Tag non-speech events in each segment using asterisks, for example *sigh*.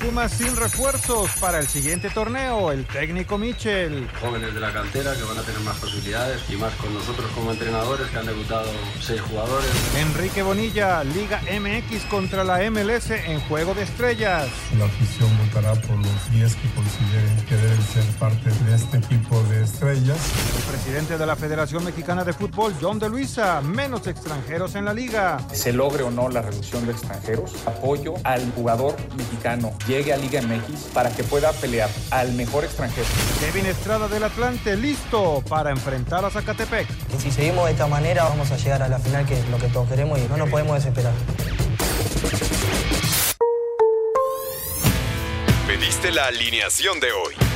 Pumas sin refuerzos para el siguiente torneo, el técnico Michel. Jóvenes de la cantera que van a tener más posibilidades y más con nosotros como entrenadores que han debutado seis jugadores. Enrique Bonilla, Liga MX contra la MLS en Juego de Estrellas. La afición votará por los 10 que consideren que deben ser parte de este equipo de estrellas. El presidente de la Federación Mexicana de Fútbol, John de Luisa, menos extranjeros en la liga. Se logre o no la reducción de extranjeros, apoyo al jugador mexicano llegue a Liga MX para que pueda pelear al mejor extranjero. Kevin Estrada del Atlante, listo para enfrentar a Zacatepec. Si seguimos de esta manera, vamos a llegar a la final, que es lo que todos queremos, y no nos podemos desesperar. Pediste la alineación de hoy.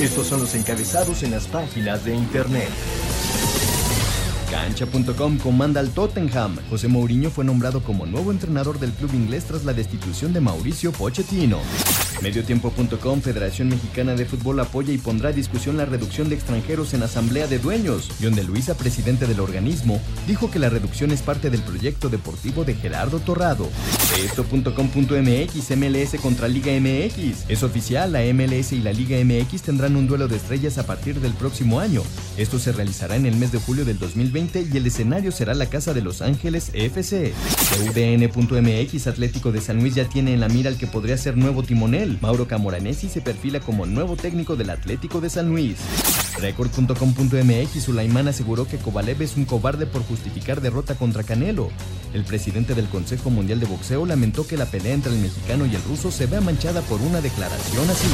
Estos son los encabezados en las páginas de internet. Cancha.com comanda al Tottenham. José Mourinho fue nombrado como nuevo entrenador del club inglés tras la destitución de Mauricio Pochettino. Mediotiempo.com Federación Mexicana de Fútbol apoya y pondrá a discusión la reducción de extranjeros en asamblea de dueños. John de Luisa, presidente del organismo, dijo que la reducción es parte del proyecto deportivo de Gerardo Torrado. Esto.com.mx MLS contra Liga MX. Es oficial, la MLS y la Liga MX tendrán un duelo de estrellas a partir del próximo año. Esto se realizará en el mes de julio del 2020 y el escenario será la Casa de Los Ángeles FC. UDN.mx Atlético de San Luis ya tiene en la mira al que podría ser nuevo timonel. Mauro Camoranesi se perfila como nuevo técnico del Atlético de San Luis. Record.com.mx Sulaimán aseguró que Kovalev es un cobarde por justificar derrota contra Canelo. El presidente del Consejo Mundial de Boxeo lamentó que la pelea entre el mexicano y el ruso se vea manchada por una declaración así.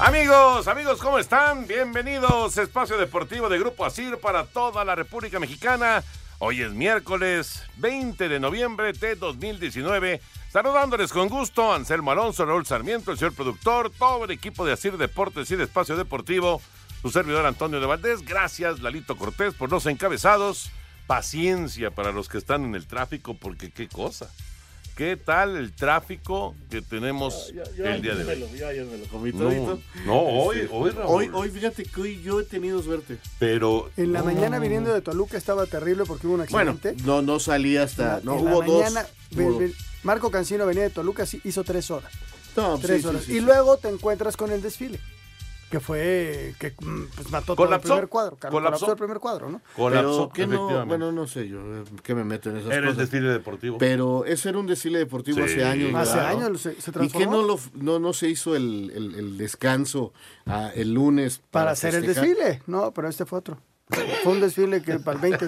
Amigos, amigos, ¿cómo están? Bienvenidos a Espacio Deportivo de Grupo Asir para toda la República Mexicana. Hoy es miércoles 20 de noviembre de 2019. Saludándoles con gusto, Anselmo Alonso, Raúl Sarmiento, el señor productor, todo el equipo de Asir Deportes y de Espacio Deportivo, su servidor Antonio de Valdés. Gracias, Lalito Cortés, por los encabezados. Paciencia para los que están en el tráfico, porque qué cosa. ¿Qué tal el tráfico que tenemos el día de hoy? Ya, ya me lo comí No, todito. no, hoy, Este, hoy, Raúl. hoy, hoy, fíjate que hoy yo he tenido suerte. Pero. En la no, mañana viniendo de Toluca estaba terrible porque hubo un Bueno, accidente. no, no salí hasta. No, en la hubo dos. mañana, hubo ven- dos. ven- Marco Cancino venía de Toluca, sí, hizo tres horas. No, tres sí, sí, horas. sí, y sí. luego te encuentras con el desfile. Que fue, que mm, pues, mató todo el primer cuadro. Colapsó. Colapsó el primer cuadro, ¿no? Colapsó, Pero que no, bueno, no sé yo, eh, ¿qué me meto en esas Era el cosas? desfile deportivo. Pero ese era un desfile deportivo Sí. hace años. Hace años se, se ¿Y que no, lo, no, no se hizo el, el- el descanso ah, el lunes para hacer el desfile. No, pero este fue otro. Fue un desfile que para el 20.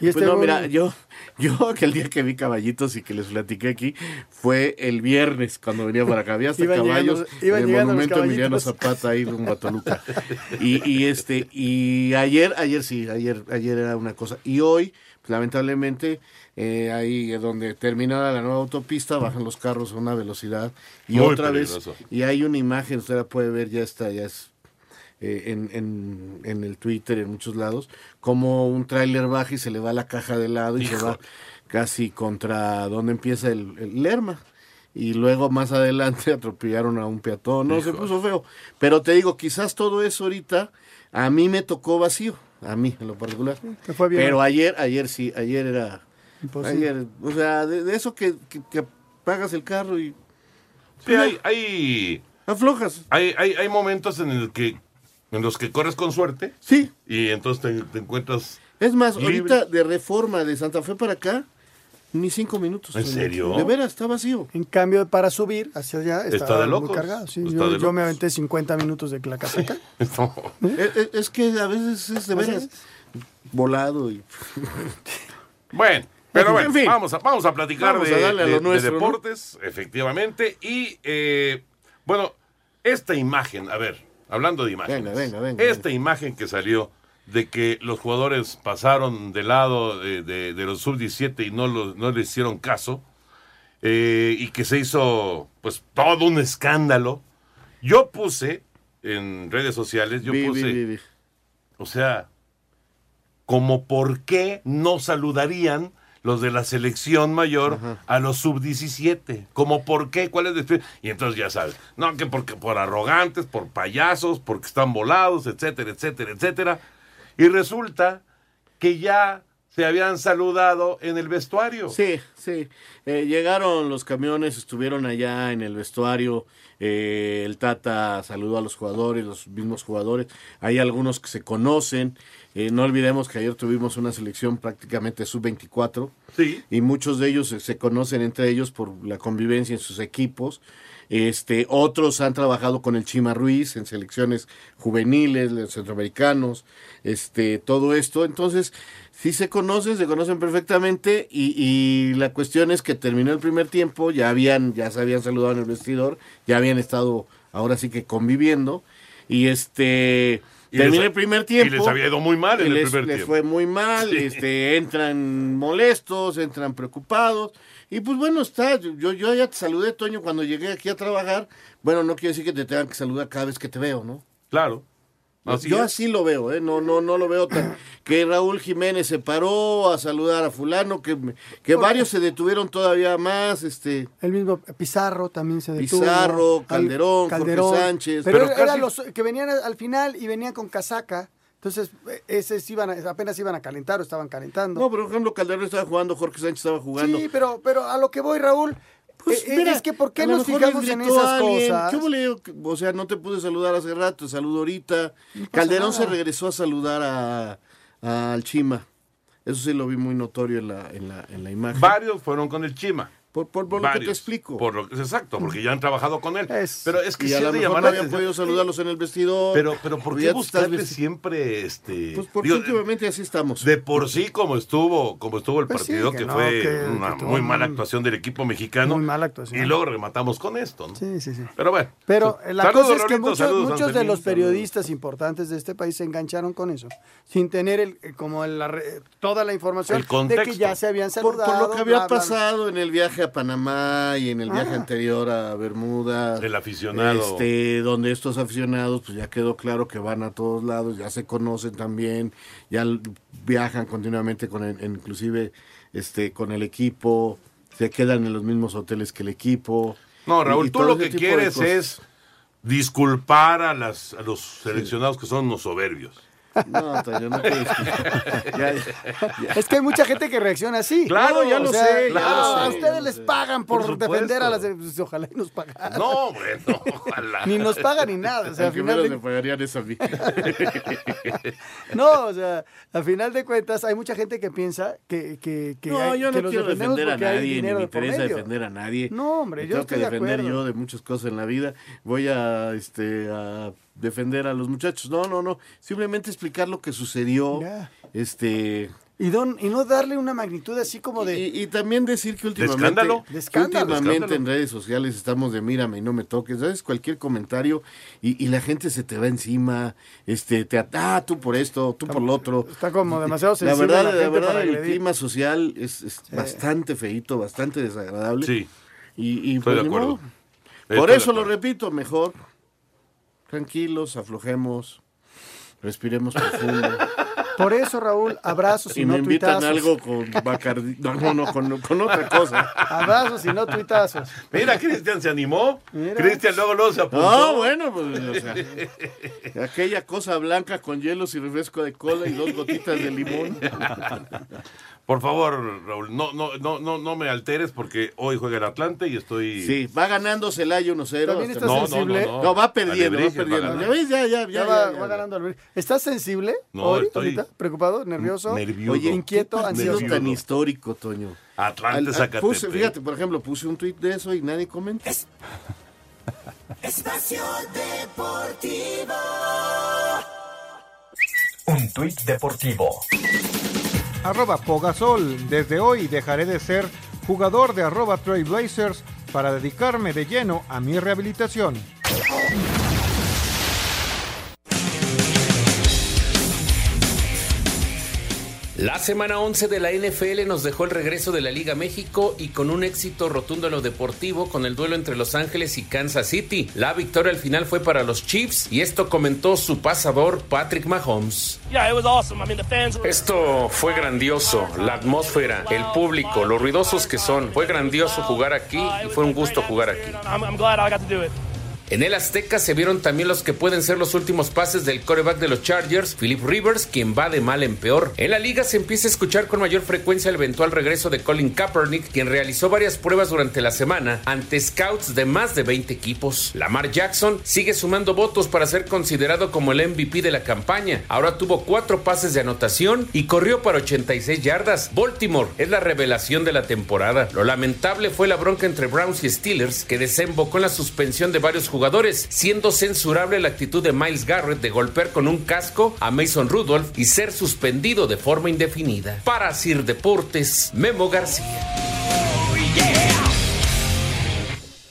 Y este Pues no, mira, yo, yo que el día que vi caballitos y que les platiqué aquí fue el viernes cuando venía para acá. Había hasta Iban caballos llegando- llegando los monumento Emiliano. Zapata ahí rumbo a Toluca. *laughs* Y, y este, y ayer, ayer sí, ayer, ayer era una cosa. Y hoy, pues, lamentablemente, eh, ahí donde terminada la nueva autopista, bajan los carros a una velocidad. Y Muy otra peligroso. vez, y hay una imagen, usted la puede ver, ya está, ya es eh, en, en, en el Twitter, en muchos lados, como un tráiler baja y se le va la caja de lado y se va casi contra donde empieza el, el Lerma. Y luego más adelante *laughs* atropellaron a un peatón. No, se puso feo. Pero te digo, quizás todo eso ahorita a mí me tocó vacío. A mí, en lo particular. Te fue bien. Pero ayer, ayer sí, ayer era... Imposible. Ayer, o sea, de, de eso que, que, que apagas el carro y Sí, hay, hay, aflojas. hay, hay, hay momentos en, el que, en los que corres con suerte Sí, y entonces te, te encuentras. Es más, Libre. ahorita de reforma de Santa Fe para acá, ni cinco minutos. ¿En serio? De veras, está vacío. En cambio, para subir hacia allá Está estaba de muy locos. cargado. Sí, Está yo, de yo me aventé 50 minutos de Clacaseca. *laughs* No. Es, es- es que a veces es de veras volado. Y... *laughs* Bueno, pero En bueno, fin. vamos, a, vamos a platicar Vamos de, a darle a lo de- de nuestro, ¿no? deportes, efectivamente. Y eh, bueno, esta imagen, a ver, hablando de imágenes. Venga, venga, venga, Esta imagen que salió de que los jugadores pasaron del lado de, de- de los sub-17 y no, lo- no le hicieron caso, eh, y que se hizo pues todo un escándalo. Yo puse en redes sociales, yo Vi, puse, vi, vi. o sea, como por qué no saludarían los de la selección mayor a los sub-17. Como por qué, cuál es el Y entonces ya sabes, no, que porque por arrogantes, por payasos, porque están volados, etcétera, etcétera, etcétera. Y resulta que ya se habían saludado en el vestuario. Sí, sí. Eh, llegaron los camiones, estuvieron allá en el vestuario. eh, el Tata saludó a los jugadores, los mismos jugadores. Hay algunos que se conocen. Eh, no olvidemos que ayer tuvimos una selección prácticamente sub-24. Sí. Y muchos de ellos se, conocen entre ellos por la convivencia en sus equipos. Este, otros han trabajado con el Chima Ruiz en selecciones juveniles, los centroamericanos, este, todo esto. Entonces, sí se conocen, se conocen perfectamente y, y la cuestión es que terminó el primer tiempo, ya habían, ya se habían saludado en el vestidor, ya habían estado ahora sí que conviviendo y este Les- el primer tiempo y les había ido muy mal en el les, primer les tiempo. fue muy mal, Sí. este, entran molestos, entran preocupados. Y pues bueno, está, yo, yo ya te saludé, Toño, cuando llegué aquí a trabajar. Bueno, no quiere decir que te tengan que saludar cada vez que te veo, ¿no? Claro. Así yo es. así lo veo, ¿eh? No, no, no lo veo tan... *coughs* Que Raúl Jiménez se paró a saludar a fulano, que, que varios se detuvieron todavía más, este... El mismo Pizarro también se detuvo. Pizarro, Al- Calderón, Jorge Sánchez. Pero, Pero eran casi- los que venían al final y venían con casaca. Entonces, eh, esos iban a- apenas iban a calentar o estaban calentando. No, pero por ejemplo, Calderón estaba jugando, Jorge Sánchez estaba jugando. Sí, pero, pero a lo que voy, Raúl, Pues, eh, mira, es que ¿por qué nos fijamos en esas cosas? ¿Qué hubo, le digo? O sea, no te pude saludar hace rato, te saludo ahorita. Calderón se regresó a saludar a, a- al Chima. Eso sí lo vi muy notorio en la, en la, en la imagen. Varios fueron con el Chima. Por, por, por lo que te explico. Por lo que, exacto, porque ya han *laughs* trabajado con él. Pero es que y sí a lo de mejor llamar no la habían podido saludarlos en el vestidor. Pero, pero ¿por qué buscarle siempre este? Pues porque digo, últimamente así estamos. de por sí como estuvo, como estuvo el Pues sí, partido, que que, no, fue que- una que muy un- mala actuación del equipo mexicano. Muy mala actuación. Y luego rematamos con esto, ¿no? Sí, sí, sí. Pero bueno. Pero la Saludos, cosa es que Rolito, muchos, saludos, muchos de los saludos. periodistas importantes de este país se engancharon con eso, sin tener el, como la re- toda la información El de contexto. que ya se habían saludado. por lo que había pasado en el viaje a Panamá y en el viaje Ah. anterior a Bermuda. El aficionado. Este, donde estos aficionados, pues ya quedó claro que van a todos lados, ya se conocen también, ya viajan continuamente con el, inclusive este, con el equipo, se quedan en los mismos hoteles que el equipo. No, Raúl, y tú lo que quieres es disculpar a, las, a los seleccionados que son unos soberbios. No, Toño, no puedes. Ya- ya- Es que hay mucha gente que reacciona así. Claro, ya lo sé, ya claro, lo sé, a ustedes les sé. pagan por, defender a las. de- pues, ojalá y nos pagaran. No, bueno, ojalá. Ni nos pagan ni nada. O sea, al final de- me pagarían eso a mí. *laughs* No, o sea, a final de cuentas hay mucha gente que piensa que, que, que no, hay- yo no quiero defender a nadie, ni me de interesa defender a nadie. No, hombre, Me yo tengo estoy que de defender acuerdo. yo de muchas cosas en la vida. Voy a, este, a defender a los muchachos. No, no, no. Simplemente explicar lo que sucedió. Este. Y, don, y no darle una magnitud así como de... Y, y también decir que últimamente, escándalo? que De escándalo, últimamente escándalo. en redes sociales estamos de mírame y no me toques, ¿sabes? Cualquier comentario y, y la gente se te va encima, este, te ata, ah, tú por esto, tú por lo otro. Está como demasiado La sensible verdad, la verdad el agredir. clima social es, es bastante feito, bastante desagradable. Sí. Y, y Estoy de pues, acuerdo. modo. Estoy Por de eso lo repito, mejor tranquilos, aflojemos, respiremos profundo. *laughs* Por eso, Raúl, abrazos y, Si no me invitan tuitazos. algo con Bacardi, no, no, no, con, con otra cosa. Abrazos y no tuitazos. Mira, Cristian se animó. Cristian luego luego se apuntó. No, bueno, pues, o sea, aquella cosa blanca con hielos y refresco de cola y dos gotitas de limón. *laughs* Por favor, Raúl, no, no, no, no, no me alteres porque hoy juega el Atlante y estoy. Sí, va ganando Celaya 1-0. También hasta- está no, no, sensible. no, no. No, va perdiendo, va perdiendo. ¿Ya ves? Ya, ya, ya. Ya, va, ya, ya. va ganando. ¿Estás sensible No, hoy, estoy ahorita? ¿Preocupado? ¿Nervioso? Nervioso. Oye, inquieto, ¿qué partido ansioso. tan histórico, Toño. Atlante, Zacatepec. fíjate, por ejemplo, puse un tuit de eso y nadie comenta. Espacio Deportivo. Un tuit deportivo. Arroba Pogasol. Desde hoy dejaré de ser jugador de arroba Trailblazers para dedicarme de lleno a mi rehabilitación. La semana 11 de la NFL nos dejó el regreso de la Liga México y con un éxito rotundo en lo deportivo con el duelo entre Los Ángeles y Kansas City. La victoria al final fue para los Chiefs y esto comentó su pasador Patrick Mahomes. Esto fue grandioso, la atmósfera, el público, lo ruidosos que son. Fue grandioso jugar aquí y fue un gusto jugar aquí. En el Azteca se vieron también los que pueden ser los últimos pases del coreback de los Chargers, Philip Rivers, quien va de mal en peor. En la liga se empieza a escuchar con mayor frecuencia el eventual regreso de Colin Kaepernick, quien realizó varias pruebas durante la semana ante scouts de más de 20 equipos. Lamar Jackson sigue sumando votos para ser considerado como el MVP de la campaña. Ahora tuvo cuatro pases de anotación y corrió para 86 yardas. Baltimore es la revelación de la temporada. Lo lamentable fue la bronca entre Browns y Steelers, que desembocó en la suspensión de varios jugadores jugadores, siendo censurable la actitud de Miles Garrett de golpear con un casco a Mason Rudolph y ser suspendido de forma indefinida. Para Sir Deportes, Memo García.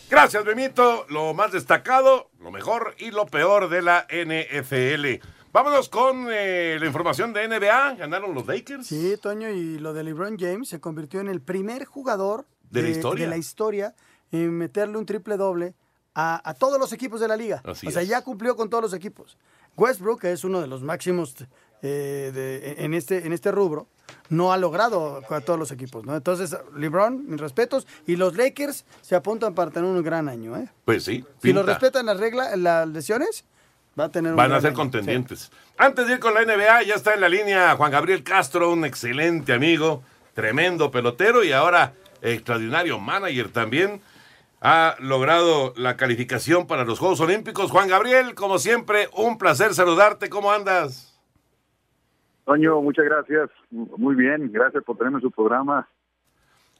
Gracias, Benito. Lo más destacado, lo mejor y lo peor de la NFL. Vámonos con eh, la información de NBA. ¿Ganaron los Lakers? Sí, Toño, y lo de LeBron James se convirtió en el primer jugador ¿De la historia? de la historia en meterle un triple doble a, a todos los equipos de la liga. Así o sea, es. ya cumplió con todos los equipos. Westbrook, que es uno de los máximos eh, de- en, este, en este rubro, no ha logrado a todos los equipos. ¿no? Entonces, LeBron, mis respetos, y los Lakers se apuntan para tener un gran año. ¿eh? Pues sí. Si lo respetan las reglas, las lesiones, va a tener un Van a ser año. contendientes. Antes de ir con la NBA, ya está en la línea Juan Gabriel Castro, un excelente amigo, tremendo pelotero y ahora extraordinario manager también. Ha logrado la calificación para los Juegos Olímpicos. Juan Gabriel, como siempre, un placer saludarte. ¿Cómo andas? Toño, muchas gracias. Muy bien, gracias por tenerme en su programa.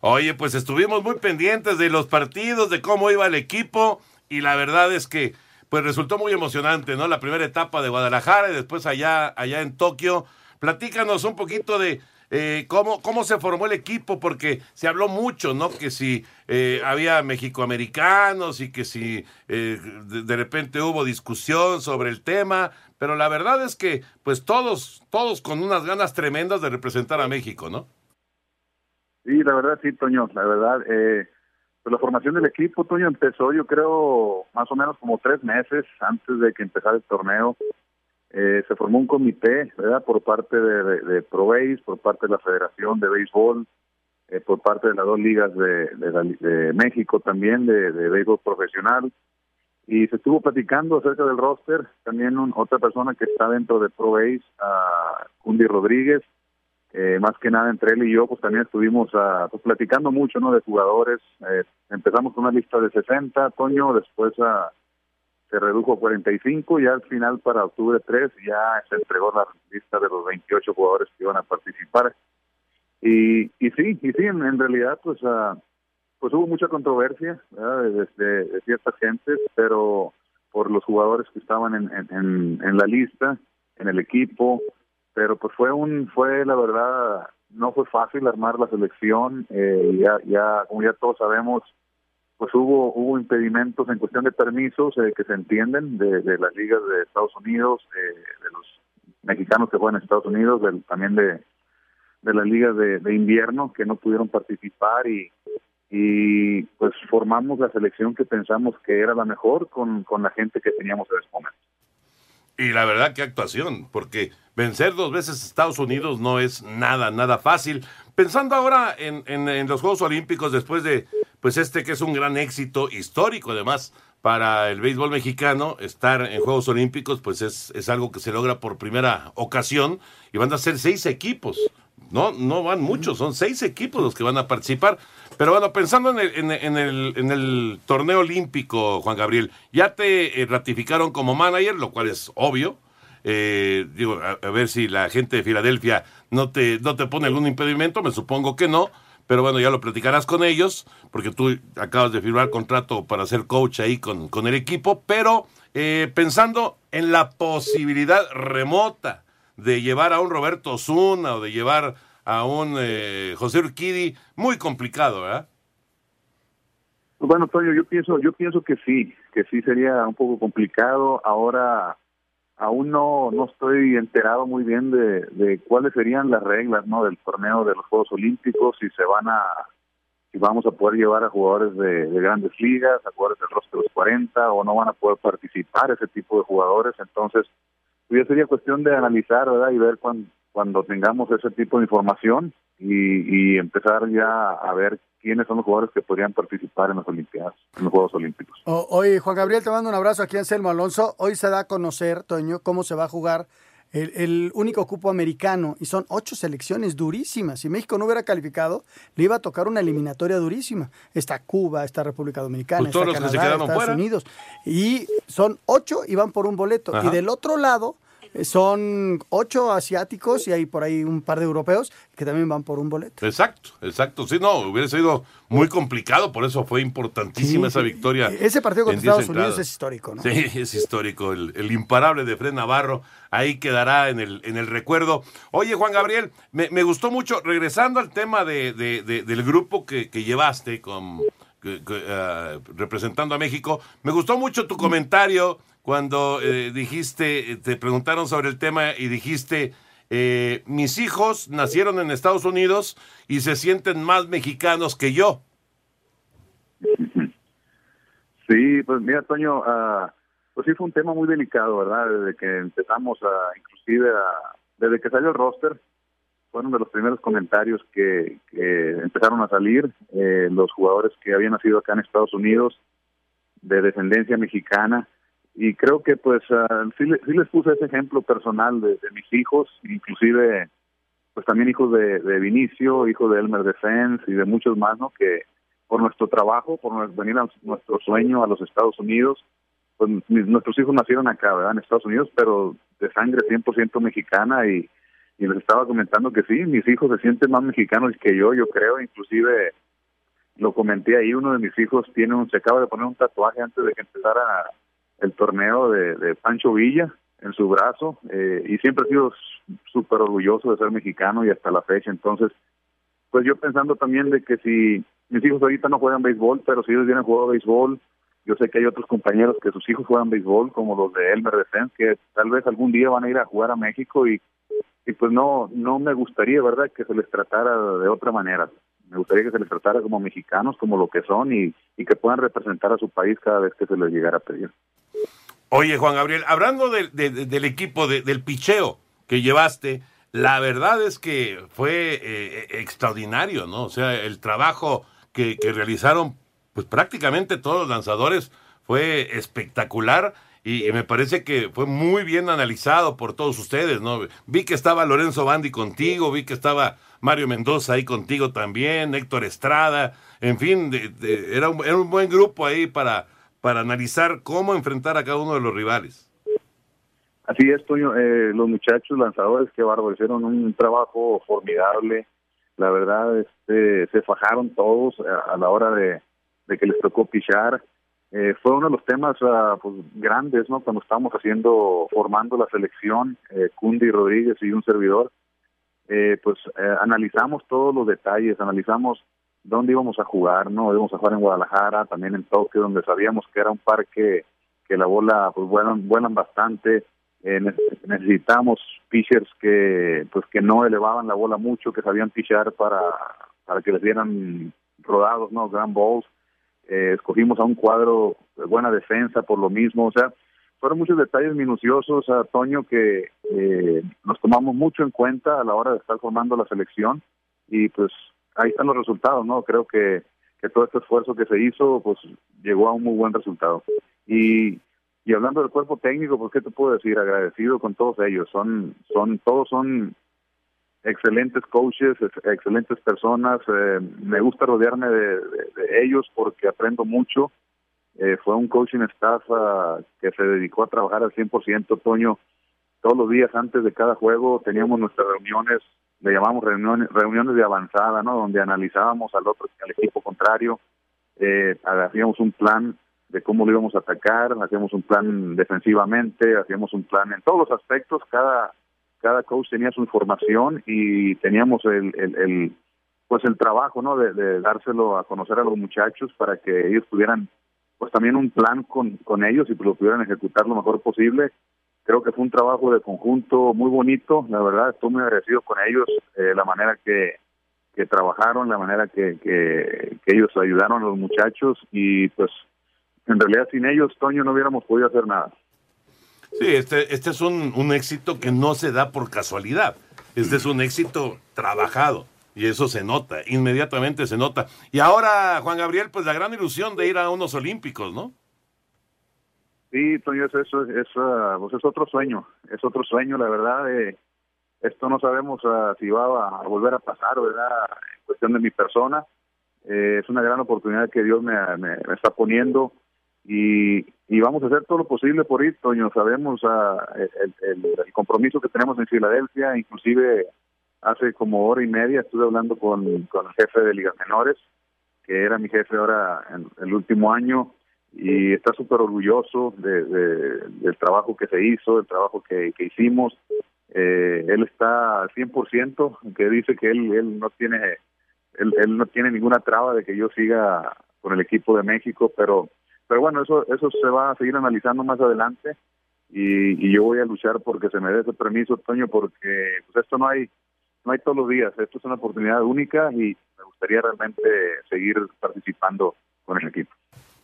Oye, pues estuvimos muy pendientes de los partidos, de cómo iba el equipo y la verdad es que pues resultó muy emocionante, ¿no? La primera etapa de Guadalajara y después allá, allá en Tokio. Platícanos un poquito de eh, cómo, cómo se formó el equipo, porque se habló mucho, ¿no? Que si eh, había mexicoamericanos y que si eh, de, de repente hubo discusión sobre el tema, pero la verdad es que pues todos, todos con unas ganas tremendas de representar a México, ¿no? Sí, la verdad, sí, Toño, la verdad. Eh, pues la formación del equipo, Toño, empezó yo creo más o menos como tres meses antes de que empezara el torneo. Eh, se formó un comité, ¿verdad? Por parte de, de, ProBase, por parte de la Federación de Béisbol, eh, por parte de las dos ligas de, de, de México también, de, béisbol profesional. Y se estuvo platicando acerca del roster. También un- otra persona que está dentro de ProBase, a Cundi Rodríguez, eh, más que nada entre él y yo, pues también estuvimos ah, pues, platicando mucho, ¿no? De jugadores. Eh, empezamos con una lista de 60, Toño, después ah, se redujo a 45 y al final para octubre 3 ya se entregó la lista de los 28 jugadores que iban a participar. Y, y sí, y sí, en, realidad pues ah, pues hubo mucha controversia de, de- de ciertas gentes, pero por los jugadores que estaban en- en la lista, en el equipo, pero pues fue un, fue la verdad, no fue fácil armar la selección, eh, ya, ya, como ya todos sabemos, pues hubo, hubo impedimentos en cuestión de permisos eh, que se entienden de, las ligas de Estados Unidos, eh, de los mexicanos que juegan en Estados Unidos, del- también de, de las ligas de, invierno que no pudieron participar y, y pues formamos la selección que pensamos que era la mejor con, con la gente que teníamos en ese momento. Y la verdad, qué actuación, porque vencer dos veces Estados Unidos no es nada, nada fácil. Pensando ahora en- en los Juegos Olímpicos, después de, pues este que es un gran éxito histórico, además, para el béisbol mexicano, estar en Juegos Olímpicos, pues es, es algo que se logra por primera ocasión y van a ser seis equipos. No, no van muchos, son seis equipos los que van a participar. Pero bueno, pensando en el, en, en el, en el torneo olímpico, Juan Gabriel, ya te eh, ratificaron como manager, lo cual es obvio. Eh, digo, a, a ver si la gente de Filadelfia no te, no te pone algún impedimento, me supongo que no. Pero bueno, ya lo platicarás con ellos, porque tú acabas de firmar contrato para ser coach ahí con, con el equipo. Pero eh, pensando en la posibilidad remota de llevar a un Roberto Osuna o de llevar a un eh, José Urquidi, muy complicado, ¿verdad? Bueno, Toño, yo pienso, yo pienso que sí, que sí sería un poco complicado. Ahora, aún no, no estoy enterado muy bien de, de cuáles serían las reglas no del torneo de los Juegos Olímpicos, si se van a si vamos a poder llevar a jugadores de, de grandes ligas, a jugadores del roster de los 40 o no van a poder participar ese tipo de jugadores, entonces pues ya sería cuestión de analizar, ¿verdad? Y ver cuando, cuando tengamos ese tipo de información y, y empezar ya a ver quiénes son los jugadores que podrían participar en las Olimpiadas, en los Juegos Olímpicos. O- Oye, Juan Gabriel, te mando un abrazo aquí Anselmo Alonso. Hoy se da a conocer, Toño, cómo se va a jugar el, el único cupo americano y son ocho selecciones durísimas. Si México no hubiera calificado, le iba a tocar una eliminatoria durísima. Está Cuba, está República Dominicana, Pues está los que se Canadá, Estados fuera. Unidos. Y son ocho y van por un boleto. Ajá. Y del otro lado son ocho asiáticos y hay por ahí un par de europeos que también van por un boleto. Exacto, exacto. Sí, no, hubiera sido muy complicado, por eso fue importantísima Sí, esa victoria. Ese partido contra en 10 Estados Unidos es histórico, ¿no? Sí, es histórico. El, el imparable de Fred Navarro ahí quedará en el, en el recuerdo. Oye, Juan Gabriel, me, me gustó mucho, regresando al tema de, de- de- del grupo que, que llevaste con que- que, ah, representando a México, me gustó mucho tu comentario cuando eh, dijiste, eh, te preguntaron sobre el tema y dijiste, eh, mis hijos nacieron en Estados Unidos y se sienten más mexicanos que yo. Sí, pues mira, Toño, ah, pues sí fue un tema muy delicado, ¿verdad? Desde que empezamos a, inclusive, a- desde que salió el roster, fueron de los primeros comentarios que, que empezaron a salir eh, los jugadores que habían nacido acá en Estados Unidos, de descendencia mexicana, y creo que pues ah, sí, sí les puse ese ejemplo personal de, mis hijos, inclusive pues también hijos de, Vinicio, hijo de Elmer Defense y de muchos más, ¿no? Que por nuestro trabajo, por venir a nuestro sueño a los Estados Unidos, pues nuestros hijos nacieron acá, ¿verdad? En Estados Unidos, pero de sangre 100% mexicana y, y les estaba comentando que sí, mis hijos se sienten más mexicanos que yo, yo creo, inclusive lo comenté ahí, uno de mis hijos tiene un, se acaba de poner un tatuaje antes de que empezara el torneo de, de Pancho Villa en su brazo eh, y siempre he sido súper orgulloso de ser mexicano y hasta la fecha, entonces pues yo pensando también de que si mis hijos ahorita no juegan béisbol, pero si ellos vienen jugar béisbol, yo sé que hay otros compañeros que sus hijos juegan béisbol, como los de Elmer Defense, que tal vez algún día van a ir a jugar a México y, y pues no no me gustaría, ¿verdad?, que se les tratara de otra manera. Me gustaría que se les tratara como mexicanos, como lo que son y, y que puedan representar a su país cada vez que se les llegara a pedir. Oye, Juan Gabriel, hablando del- de- de- del equipo, de- del picheo que llevaste, la verdad es que fue eh, extraordinario, ¿no? O sea, el trabajo que, realizaron, pues prácticamente todos los lanzadores fue espectacular y, me parece que fue muy bien analizado por todos ustedes, ¿no? Vi que estaba Lorenzo Bandi contigo, vi que estaba Mario Mendoza ahí contigo también, Héctor Estrada, en fin, de- era, un, era un buen grupo ahí para, para analizar cómo enfrentar a cada uno de los rivales. Así es, Toño. Eh, los muchachos lanzadores que bárbaro hicieron un trabajo formidable. La verdad, este, se fajaron todos a, la hora de, que les tocó pichar. Eh, fue uno de los temas pues, grandes, ¿no? Cuando estábamos haciendo, formando la selección, eh, Cundi Rodríguez y un servidor, eh, pues eh, analizamos todos los detalles, analizamos dónde íbamos a jugar, ¿no? Íbamos a jugar en Guadalajara, también en Tokio, donde sabíamos que era un parque que la bola, pues vuelan, vuelan bastante. Eh, ne- necesitamos pitchers que, pues que no elevaban la bola mucho, que sabían pitchar para, para que les dieran rodados, ¿no? Grand balls. Eh, escogimos a un cuadro de buena defensa por lo mismo, o sea, fueron muchos detalles minuciosos, a Toño, que eh, nos tomamos mucho en cuenta a la hora de estar formando la selección y pues ahí están los resultados, ¿no? Creo que, que todo este esfuerzo que se hizo, pues llegó a un muy buen resultado. Y, y hablando del cuerpo técnico, pues qué te puedo decir, agradecido con todos ellos, son, son, todos son excelentes coaches, ex- excelentes personas, eh, me gusta rodearme de, de- ellos porque aprendo mucho. Eh, fue un coaching staff ah, que se dedicó a trabajar al 100%, Toño. Todos los días antes de cada juego teníamos nuestras reuniones, le llamamos reuniones, reuniones de avanzada, ¿no? Donde analizábamos al otro, al equipo contrario, eh, hacíamos un plan de cómo lo íbamos a atacar, hacíamos un plan defensivamente, hacíamos un plan en todos los aspectos, cada cada coach tenía su información y teníamos el, el, el, pues el trabajo no de, de dárselo a conocer a los muchachos para que ellos tuvieran pues también un plan con, con ellos y lo pudieran ejecutar lo mejor posible creo que fue un trabajo de conjunto muy bonito, la verdad, estoy muy agradecido con ellos, eh, la manera que, que trabajaron, la manera que, que, que ellos ayudaron a los muchachos y pues en realidad sin ellos, Toño, no hubiéramos podido hacer nada. Sí, este, este es un, un éxito que no se da por casualidad. Este es un éxito trabajado. Y eso se nota, inmediatamente se nota. Y ahora, Juan Gabriel, pues la gran ilusión de ir a unos Olímpicos, ¿no? Sí, Toño, eso, eso, eso, pues es otro sueño, es otro sueño, la verdad. Eh, esto no sabemos ah, si va a, volver a pasar, ¿verdad? En cuestión de mi persona. Eh, es una gran oportunidad que Dios me, me- me está poniendo y, vamos a hacer todo lo posible por ir, Toño. Sabemos ah, el, el- el compromiso que tenemos en Filadelfia, inclusive hace como hora y media estuve hablando con, con el jefe de ligas menores, que era mi jefe ahora en el último año, y está súper orgulloso de, de- del trabajo que se hizo, del trabajo que, que hicimos. Eh, él está al 100%, que dice que él, él no tiene él, él no tiene ninguna traba de que yo siga con el equipo de México, pero pero bueno, eso eso se va a seguir analizando más adelante y, y yo voy a luchar porque se me dé ese permiso, Toño, porque pues esto no hay no hay todos los días, esto es una oportunidad única y me gustaría realmente seguir participando con el equipo.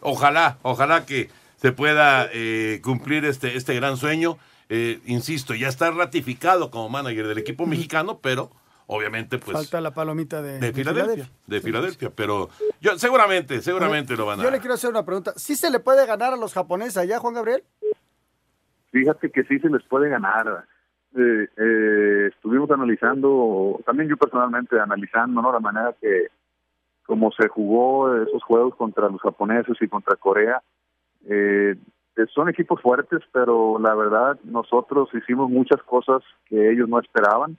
Ojalá, ojalá que se pueda eh, cumplir este, este gran sueño. Eh, insisto, ya está ratificado como manager del equipo mexicano, pero obviamente pues Falta la palomita de, de Filadelfia, de Filadelfia, pero yo seguramente, seguramente lo van a Yo le quiero hacer una pregunta. ¿Sí se le puede ganar a los japoneses allá, Juan Gabriel? Fíjate que sí se les puede ganar. Eh, eh, estuvimos analizando, también yo personalmente analizando, ¿no? La manera que, como se jugó esos juegos contra los japoneses y contra Corea. Eh, eh, son equipos fuertes, pero la verdad nosotros hicimos muchas cosas que ellos no esperaban.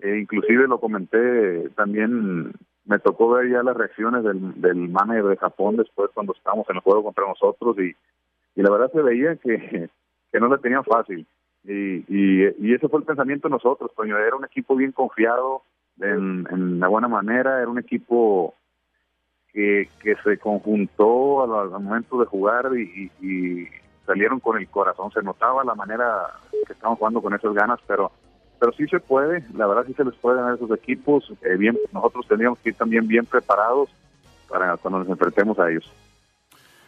Eh, inclusive lo comenté, también me tocó ver ya las reacciones del, del manager de Japón después cuando estábamos en el juego contra nosotros y, y la verdad se veía que, *laughs* que no la tenían fácil. Y, y, ese fue el pensamiento de nosotros, Toño. Era un equipo bien confiado en, en la buena manera, era un equipo que, que se conjuntó al, al momento de jugar y, y- y salieron con el corazón. Se notaba la manera que estaban jugando con esas ganas, pero pero sí se puede, la verdad sí se les puede a esos equipos. Eh, bien, nosotros tendríamos que ir también bien preparados para cuando nos enfrentemos a ellos.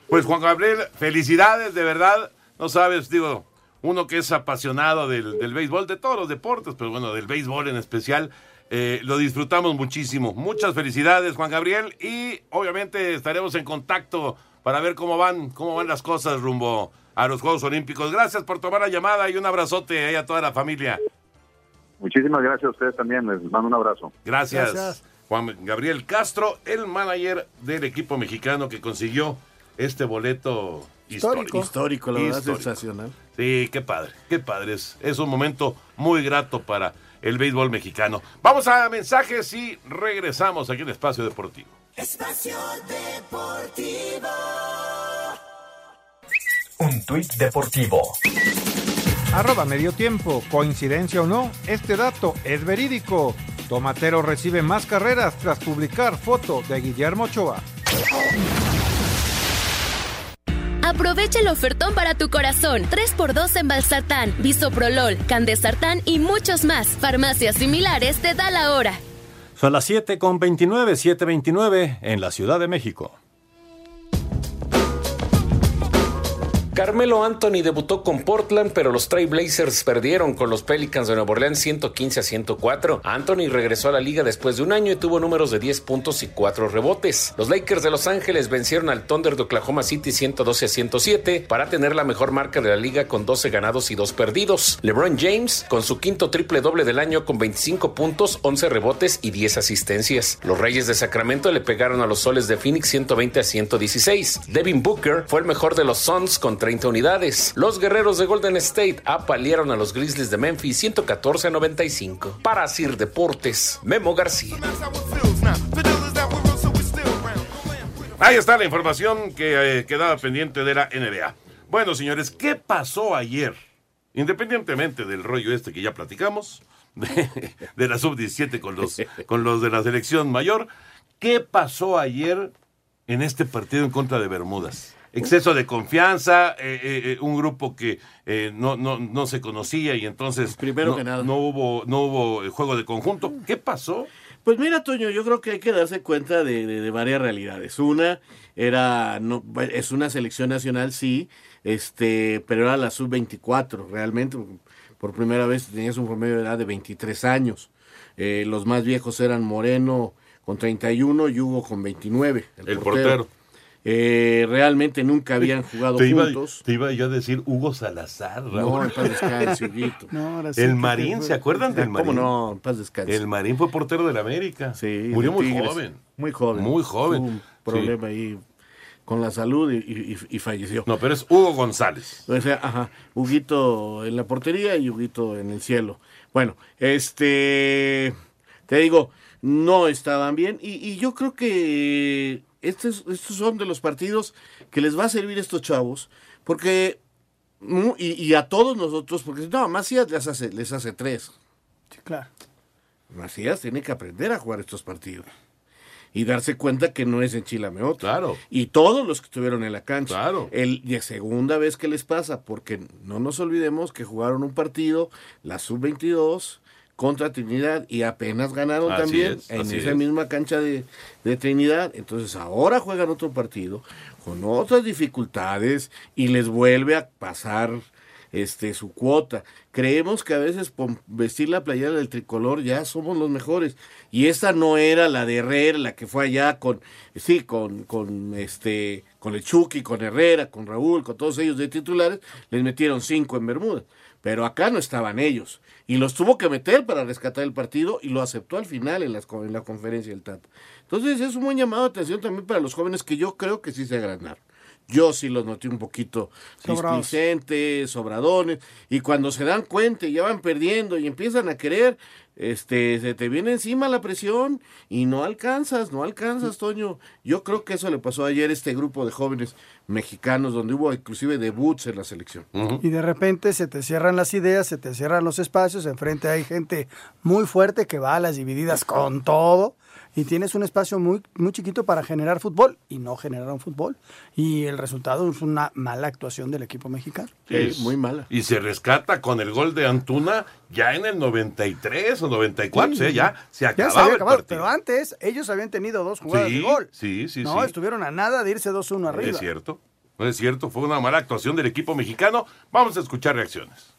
Pues Juan Gabriel, felicidades, de verdad. No sabes, digo, uno que es apasionado del, del béisbol, de todos los deportes, pero bueno, del béisbol en especial, eh, lo disfrutamos muchísimo. Muchas felicidades, Juan Gabriel, y obviamente estaremos en contacto para ver cómo van, cómo van las cosas rumbo a los Juegos Olímpicos. Gracias por tomar la llamada y un abrazote ahí a toda la familia. Muchísimas gracias a ustedes también, les mando un abrazo. Gracias. Gracias. Juan Gabriel Castro, el manager del equipo mexicano que consiguió este boleto histórico. Histórico, la verdad, Histórico. sensacional. Sí, qué padre, qué padre. Es, es un momento muy grato para el béisbol mexicano. Vamos a mensajes y regresamos aquí en Espacio Deportivo. Espacio Deportivo. Un tuit deportivo. Arroba medio tiempo. Coincidencia o no, este dato es verídico. Tomatero recibe más carreras tras publicar foto de Guillermo Ochoa. Aprovecha el ofertón para tu corazón. 3x2 en Valsartán, Bisoprolol, Candesartán y muchos más. Farmacias similares te da la hora. Son las 7 con 29, 7.29 en la Ciudad de México. Carmelo Anthony debutó con Portland, pero los Trail Blazers perdieron con los Pelicans de Nueva Orleans 115 a 104. Anthony regresó a la liga después de un año y tuvo números de 10 puntos y 4 rebotes. Los Lakers de Los Ángeles vencieron al Thunder de Oklahoma City 112 a 107 para tener la mejor marca de la liga con 12 ganados y 2 perdidos. LeBron James con su quinto triple doble del año con 25 puntos, 11 rebotes y 10 asistencias. Los Reyes de Sacramento le pegaron a los Soles de Phoenix 120 a 116. Devin Booker fue el mejor de los Suns con 30 unidades. Los Guerreros de Golden State apalearon a los Grizzlies de Memphis 114 a 95. Para Sir Deportes, Memo García. Ahí está la información que eh, quedaba pendiente de la NBA. Bueno, señores, ¿qué pasó ayer? Independientemente del rollo este que ya platicamos, *laughs* de, la sub-17 con los, con los de la selección mayor, ¿qué pasó ayer en este partido en contra de Bermudas? Exceso de confianza, eh, eh, eh, un grupo que eh, no, no, no se conocía y entonces Primero no, que nada. no hubo no hubo juego de conjunto. ¿Qué pasó? Pues mira, Toño, yo creo que hay que darse cuenta de, de- de varias realidades. Una era, no, es una selección nacional, sí, este, pero era la sub-24, realmente. Por primera vez tenías un promedio de edad de 23 años. Eh, los más viejos eran Moreno con 31 y Hugo con 29. El portero. Eh, realmente nunca habían jugado Te iba, juntos. te iba yo a decir Hugo Salazar. No, Raúl. en paz descanse, Huguito. *laughs* No, ahora sí el Marín, ¿se acuerdan del Marín? ¿Cómo no? En paz descanse. El Marín fue portero del América. Sí, Murió muy Tigres. joven. Muy joven. Muy joven. Tuvo un Sí. problema ahí con la salud y, y- y falleció. No, pero es Hugo González. O sea, ajá, Huguito en la portería y Huguito en el cielo. Bueno, este, te digo, no estaban bien y, y yo creo que estos, estos son de los partidos que les va a servir a estos chavos, porque, y, y a todos nosotros, porque no, Macías les hace, les hace tres. Sí, claro. Macías tiene que aprender a jugar estos partidos. Y darse cuenta que no es en Chilameot. Claro. Y todos los que estuvieron en la cancha. Claro. El, y es segunda vez que les pasa, porque no nos olvidemos que jugaron un partido, la sub-22, contra Trinidad, y apenas ganaron Así también es, en esa es. misma cancha de, de Trinidad. Entonces ahora juegan otro partido con otras dificultades y les vuelve a pasar este su cuota. Creemos que a veces por vestir la playera del tricolor ya somos los mejores y esta no era la de Herrera, la que fue allá con sí, con con este con el Chucky, con Herrera, con Raúl, con todos ellos de titulares, les metieron cinco en Bermuda. Pero acá no estaban ellos. Y los tuvo que meter para rescatar el partido y lo aceptó al final en, las, en la conferencia del Tata. Entonces es un buen llamado de atención también para los jóvenes que yo creo que sí se agrandaron. Yo sí los noté un poquito displicentes, sobradones, y cuando se dan cuenta y ya van perdiendo y empiezan a querer, este, se te viene encima la presión y no alcanzas, no alcanzas, Toño. Yo creo que eso le pasó ayer a este grupo de jóvenes mexicanos, donde hubo inclusive debuts en la selección. Y de repente se te cierran las ideas, se te cierran los espacios, enfrente hay gente muy fuerte que va a las divididas con todo y tienes un espacio muy, muy chiquito para generar fútbol y no generaron fútbol. Y el resultado es una mala actuación del equipo mexicano. Es- muy mala. Y se rescata con el gol de Antuna ya en el 93 o 94, Sí, ¿eh? ya se Ya acababa se había el acabado, partido. pero antes ellos habían tenido dos jugadas Sí, de gol. sí, sí, No, sí. estuvieron a nada de irse 2-1 arriba. Es cierto, no es cierto, fue una mala actuación del equipo mexicano. Vamos a escuchar reacciones.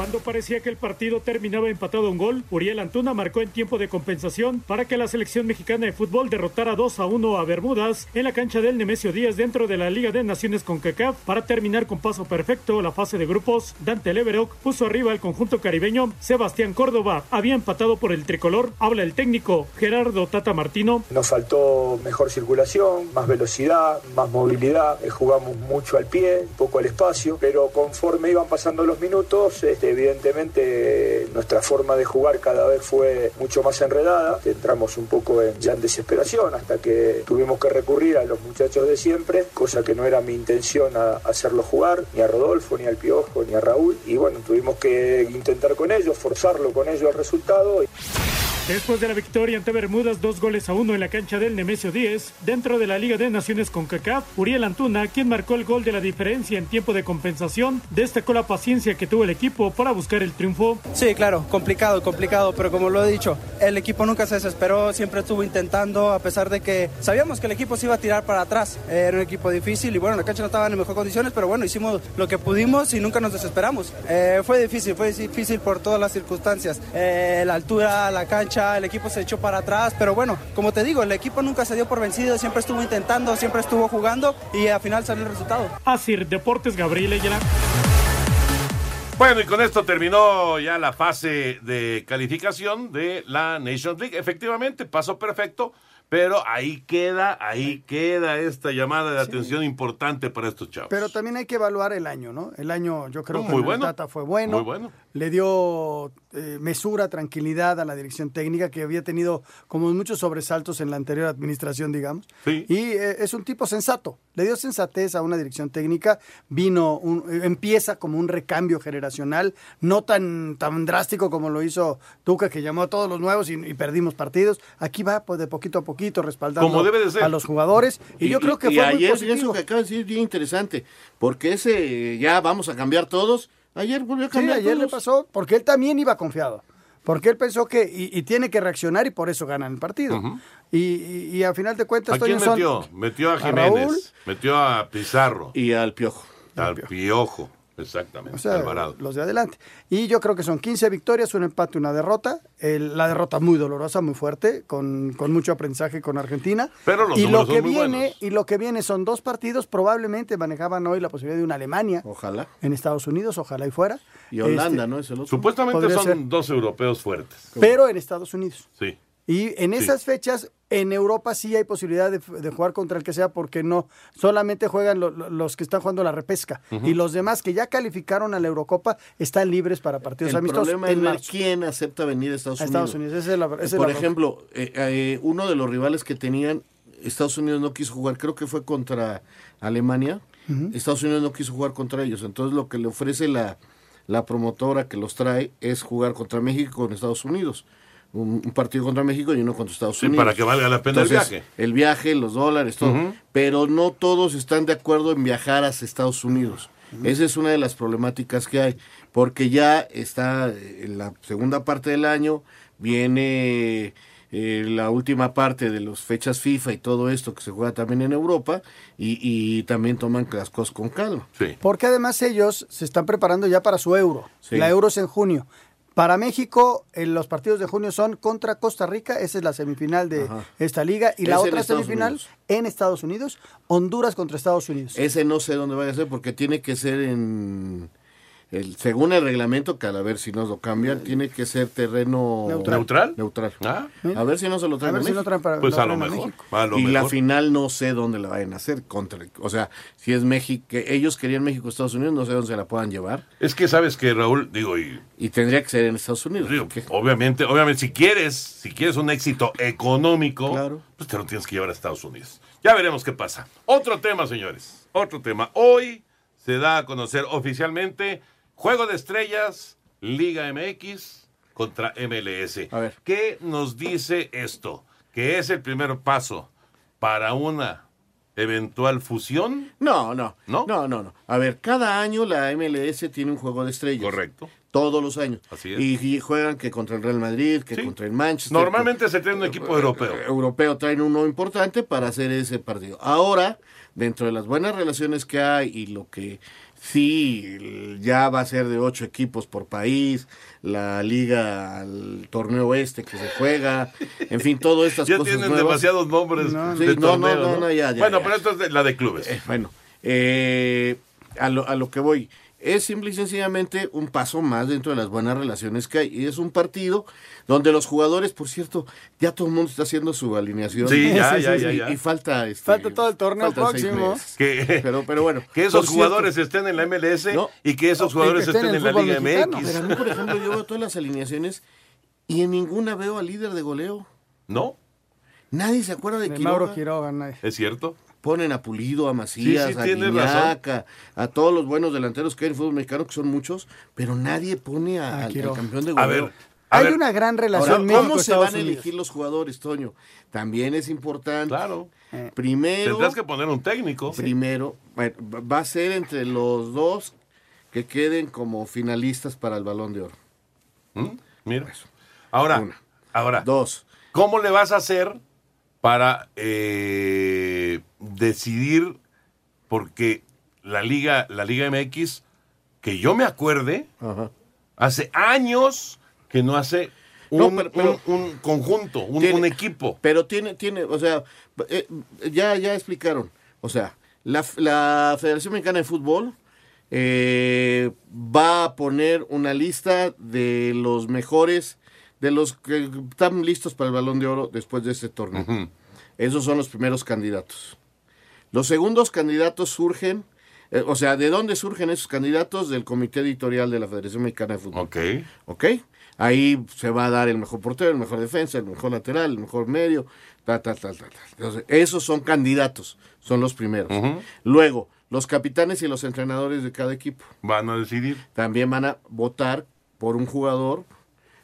Cuando parecía que el partido terminaba empatado un gol, Uriel Antuna marcó en tiempo de compensación para que la selección mexicana de fútbol derrotara 2 a 1 a Bermudas en la cancha del Nemesio Díaz dentro de la Liga de Naciones con CACAF para terminar con paso perfecto la fase de grupos. Dante Leverock puso arriba al conjunto caribeño. Sebastián Córdoba había empatado por el tricolor. Habla el técnico Gerardo Tata Martino. Nos faltó mejor circulación, más velocidad, más movilidad. Eh, Jugamos mucho al pie, poco al espacio, pero conforme iban pasando los minutos, este, evidentemente nuestra forma de jugar cada vez fue mucho más enredada. Entramos un poco en, ya en desesperación hasta que tuvimos que recurrir a los muchachos de siempre, cosa que no era mi intención a, hacerlo jugar, ni a Rodolfo, ni al Piojo, ni a Raúl. Y bueno, tuvimos que intentar con ellos, forzarlo con ellos el resultado. Después de la victoria ante Bermudas, dos goles a uno en la cancha del Nemesio 10, dentro de la Liga de Naciones con CACAF, Uriel Antuna, quien marcó el gol de la diferencia en tiempo de compensación, destacó la paciencia que tuvo el equipo para buscar el triunfo. Sí, claro, complicado, complicado, pero como lo he dicho, el equipo nunca se desesperó, siempre estuvo intentando, a pesar de que sabíamos que el equipo se iba a tirar para atrás. Era un equipo difícil y bueno, la cancha no estaba en mejores condiciones, pero bueno, hicimos lo que pudimos y nunca nos desesperamos. Eh, fue difícil, fue difícil por todas las circunstancias. Eh, la altura, la cancha, el equipo se echó para atrás, pero bueno, como te digo, el equipo nunca se dio por vencido, siempre estuvo intentando, siempre estuvo jugando y al final salió el resultado. Asir Deportes Gabriel Ayala. Bueno, y con esto terminó ya la fase de calificación de la Nations League. Efectivamente, pasó perfecto, pero ahí queda, ahí queda esta llamada de atención importante para estos chavos. Pero también hay que evaluar el año, ¿no? El año, yo creo No, que muy bueno. Tata fue bueno. Muy bueno. Le dio eh, mesura, tranquilidad a la dirección técnica que había tenido como muchos sobresaltos en la anterior administración, digamos. Sí. Y eh, es un tipo sensato. Le dio sensatez a una dirección técnica. Vino, un- eh, empieza como un recambio generacional, no tan, tan drástico como lo hizo Tuca, que llamó a todos los nuevos y, y perdimos partidos. Aquí va pues, de poquito a poquito respaldando Como debe de ser. a los jugadores. Y, yo creo que y fue muy ayer, positivo. eso que acaba de decir, bien interesante, porque ese ya vamos a cambiar todos, ayer volvió a Sí, cambiar ayer le pasó, porque él también iba confiado. Porque él pensó que, y, y tiene que reaccionar y por eso ganan el partido. y, y, y a final de cuentas, ¿A quién son- metió? Metió a a Jiménez, Raúl. metió a Pizarro. Y al Piojo. Al Piojo, exactamente. O sea, Alvarado. los de adelante. Y yo creo que son 15 victorias, un empate, una derrota. El- la derrota muy dolorosa, muy fuerte, con, con mucho aprendizaje con Argentina. Pero los y lo que son muy viene buenos. Y lo que viene son dos partidos, probablemente manejaban hoy la posibilidad de una Alemania. Ojalá. En Estados Unidos, ojalá y fuera. Y Holanda, Este, ¿no? Es el otro. Supuestamente son ser. dos europeos fuertes. Pero en Estados Unidos. Sí. Y en Sí. esas fechas, en Europa sí hay posibilidad de, de jugar contra el que sea, porque no, solamente juegan lo- lo- los que están jugando la repesca. Y los demás que ya calificaron a la Eurocopa están libres para partidos El amistosos problema es ver marzo. quién acepta venir a Estados A Unidos. Estados Unidos, esa es la- esa es Por la ejemplo, eh, eh, uno de los rivales que tenían, Estados Unidos no quiso jugar, creo que fue contra Alemania. Estados Unidos no quiso jugar contra ellos. Entonces lo que le ofrece la, la promotora que los trae es jugar contra México con Estados Unidos. Un, un partido contra México y uno contra Estados Sí, Unidos. para que valga la pena el viaje. El viaje, los dólares, todo. Pero no todos están de acuerdo en viajar hacia Estados Unidos. Esa es una de las problemáticas que hay, porque ya está eh, en la segunda parte del año, viene eh, la última parte de las fechas FIFA y todo esto que se juega también en Europa, y, y también toman las cosas con calma. Porque además ellos se están preparando ya para su euro. Sí. La euro es en junio. Para México, eh, los partidos de junio son contra Costa Rica, esa es la semifinal de Ajá. esta liga, y la Es en otra semifinal Unidos. en Estados Unidos, Honduras contra Estados Unidos. Ese no sé dónde vaya a ser porque tiene que ser en el según el reglamento que a ver si nos lo cambian tiene que ser terreno Neutral. ¿Neutral? neutral. Ah. A ver si no se lo traen A ver si no traen para- Pues lo a lo mejor. México. A lo y la final no sé dónde la vayan a hacer contra, o sea, si es México, que ellos querían México Estados Unidos, no sé dónde se la puedan llevar Es que sabes que Raúl, digo, y y tendría que ser en Estados Unidos. digo, obviamente, obviamente, si quieres, si quieres un éxito económico, Claro. pues te lo tienes que llevar a Estados Unidos. Ya veremos qué pasa. Otro tema, señores. Otro tema. Hoy se da a conocer oficialmente Juego de Estrellas, Liga MX contra MLS. A ver. ¿Qué nos dice esto? Que es el primer paso para una eventual fusión. No, no, ¿No? no, no, no. A ver, cada año la MLS tiene un juego de estrellas. Correcto. Todos los años. Así es. Y, y juegan que contra el Real Madrid, que Sí. contra el Manchester. Normalmente se trae un equipo europeo. Eh, europeo traen uno importante para hacer ese partido. Ahora, dentro de las buenas relaciones que hay y lo que sí ya va a ser de ocho equipos por país, la liga, el torneo este que se juega, en fin, todas estas Ya cosas tienen nuevas. demasiados nombres No, de sí, no, no, no, no, ya, ya, bueno, ya. pero esto es de la de clubes. Eh, bueno, eh, a, lo, a lo que voy. Es simple y sencillamente un paso más dentro de las buenas relaciones que hay. Y es un partido donde los jugadores, por cierto, ya todo el mundo está haciendo su alineación. Sí, ya, *laughs* ya, ya, Y- ya. Y, falta... Este, Falta todo el torneo próximo. Que, Pero, pero bueno. que esos cierto, jugadores estén en la MLS No. y que esos jugadores que estén estén en en la Liga mexicano. MX. Pero a mí, por ejemplo, yo veo todas las alineaciones y en ninguna veo al líder de goleo. ¿No? Nadie se acuerda de, De Quiroga. Mauro Quiroga, nadie. ¿Es cierto? Ponen a Pulido, a Macías, Sí, sí, a Guiñac, a, a todos los buenos delanteros que hay en el fútbol mexicano, que son muchos, pero nadie pone a- A al, campeón de A goleo. ver, a Hay ver. una gran Ahora, relación ¿cómo se van a elegir los jugadores, Toño? También es importante. Claro. Eh, Primero, Tendrás que poner un técnico. primero, bueno, va a ser entre los dos que queden como finalistas para el Balón de Oro. ¿Mm? Mira. Ahora, Una. ahora, Dos. ¿cómo le vas a hacer para eh, decidir? Porque la Liga, la Liga MX, que yo me acuerde, Ajá. hace años que no hace un, No, pero- pero- un- un conjunto, un, Tiene- un equipo. Pero tiene, tiene, o sea, eh, ya, ya explicaron. O sea, la, la Federación Mexicana de Fútbol eh, va a poner una lista de los mejores, de los que están listos para el Balón de Oro después de este torneo. Esos son los primeros candidatos. Los segundos candidatos surgen Eh, o sea, ¿de dónde surgen esos candidatos? Del comité editorial de la Federación Mexicana de Fútbol. Ok. ¿Ok? Ahí se va a dar el mejor portero, el mejor defensa, el mejor lateral, el mejor medio, tal, tal, tal, tal. tal. Entonces, esos son candidatos, son los primeros. Luego, los capitanes y los entrenadores de cada equipo. Van a decidir. También van a votar por un jugador,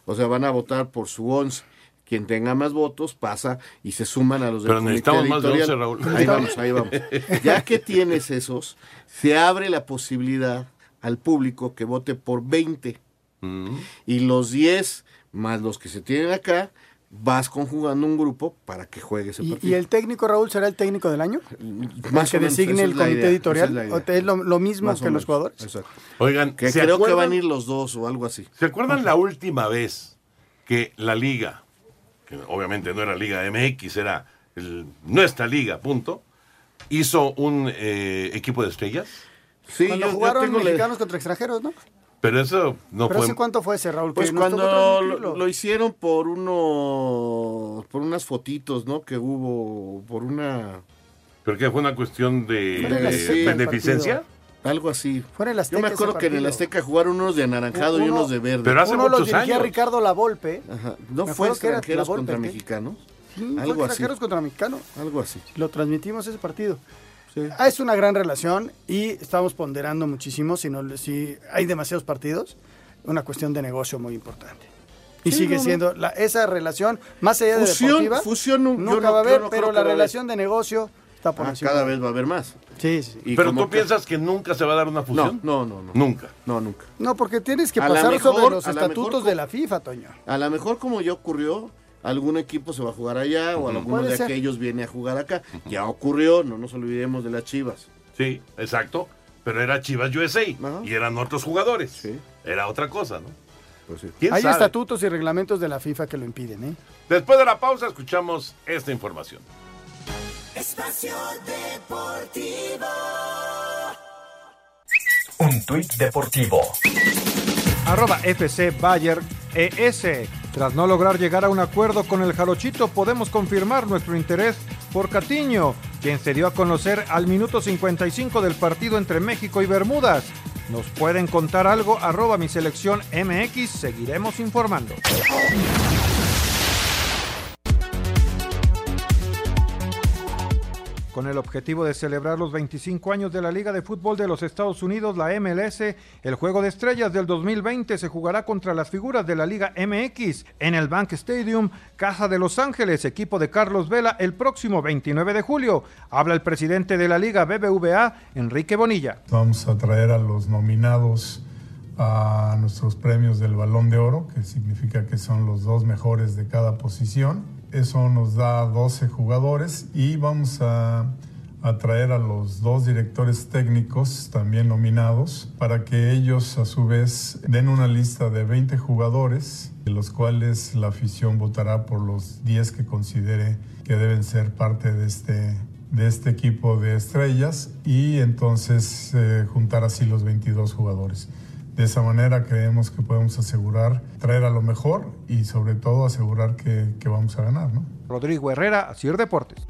o sea, van a votar por su once. Quien tenga más votos pasa y se suman a los del Pero comité necesitamos más de editorial. 11, Raúl. Ahí vamos, ahí vamos. *laughs* Ya que tienes esos, se abre la posibilidad al público que vote por 20 Mm. y los 10 más los que se tienen acá, vas conjugando un grupo para que juegue ese ¿Y, partido. y el técnico Raúl será el técnico del año? Más que o menos, designe el comité idea, editorial. es la idea. ¿O te- es lo, lo mismo Más que los jugadores? Exacto. Oigan, Que ¿se creo que van a ir los dos o algo así. ¿Se acuerdan la última vez que la liga, que obviamente no era Liga MX, era el- nuestra liga, punto, hizo un eh, equipo de estrellas? Sí, Cuando yo- yo jugaron la- mexicanos contra extranjeros, ¿no? Pero eso no ¿Pero fue... hace cuánto fue ese, Raúl? Pues cuando lo, lo hicieron por uno, por unas fotitos, ¿no? Que hubo, por una... ¿Pero qué fue una cuestión de, Fue el beneficencia? Algo así. Fue en el Yo Azteca me ese acuerdo que en el. Azteca jugaron unos de anaranjado y Uno- unos de verde. Pero hace Uno los muchos dirigía años. Ricardo Lavolpe. Ajá. ¿No Me fue era extranjeros contra ¿qué? mexicanos? Sí, fue Algo así. extranjeros contra mexicanos. Algo así. Lo transmitimos ese partido. Ah, es una gran relación y estamos ponderando muchísimo si, no, si hay demasiados partidos, una cuestión de negocio muy importante. Y Sí, sigue no, siendo la, esa relación, más allá de Fusión, deportiva, fusión, no- yo nunca no- va a yo haber, no pero la relación de negocio está por Ah, encima. cada vez va a haber más. Sí, sí. Y ¿Pero tú que- piensas que nunca se va a dar una fusión? No, no, no. no. Nunca. No, nunca. No, porque tienes que A pasar mejor- sobre los estatutos mejor de la FIFA, Toño. A lo mejor como ya ocurrió, algún equipo se va a jugar allá o alguno de ser. aquellos viene a jugar acá. Ya ocurrió, no nos olvidemos de las Chivas. Sí, exacto. Pero era Chivas USA y eran otros jugadores. Era otra cosa, ¿no? Pues sí. ¿Quién Hay sabe? estatutos y reglamentos de la FIFA que lo impiden, ¿eh? Después de la pausa escuchamos esta información. Espacio Deportivo. Un tuit deportivo. Arroba FC Bayer ES. Tras no lograr llegar a un acuerdo con el Jarochito, podemos confirmar nuestro interés por Catiño, quien se dio a conocer al minuto 55 del partido entre México y Bermudas. ¿Nos pueden contar algo? Arroba mi selección MX. Seguiremos informando. Con el objetivo de celebrar los 25 años de la Liga de Fútbol de los Estados Unidos, la MLS, el Juego de Estrellas del 2020 se jugará contra las figuras de la Liga MX en el Bank Stadium, Casa de Los Ángeles, equipo de Carlos Vela, el próximo 29 de julio. Habla el presidente de la Liga BBVA, Enrique Bonilla. Vamos a traer a los nominados a nuestros premios del Balón de Oro, que significa que son los dos mejores de cada posición. Eso nos da 12 jugadores y vamos a, a traer a los dos directores técnicos también nominados para que ellos a su vez den una lista de 20 jugadores, de los cuales la afición votará por los 10 que considere que deben ser parte de este, de este equipo de estrellas y entonces eh, juntar así los 22 jugadores. De esa manera creemos que podemos asegurar, traer a lo mejor y sobre todo asegurar que, que vamos a ganar, ¿no? Rodrigo Herrera, Asir Deportes.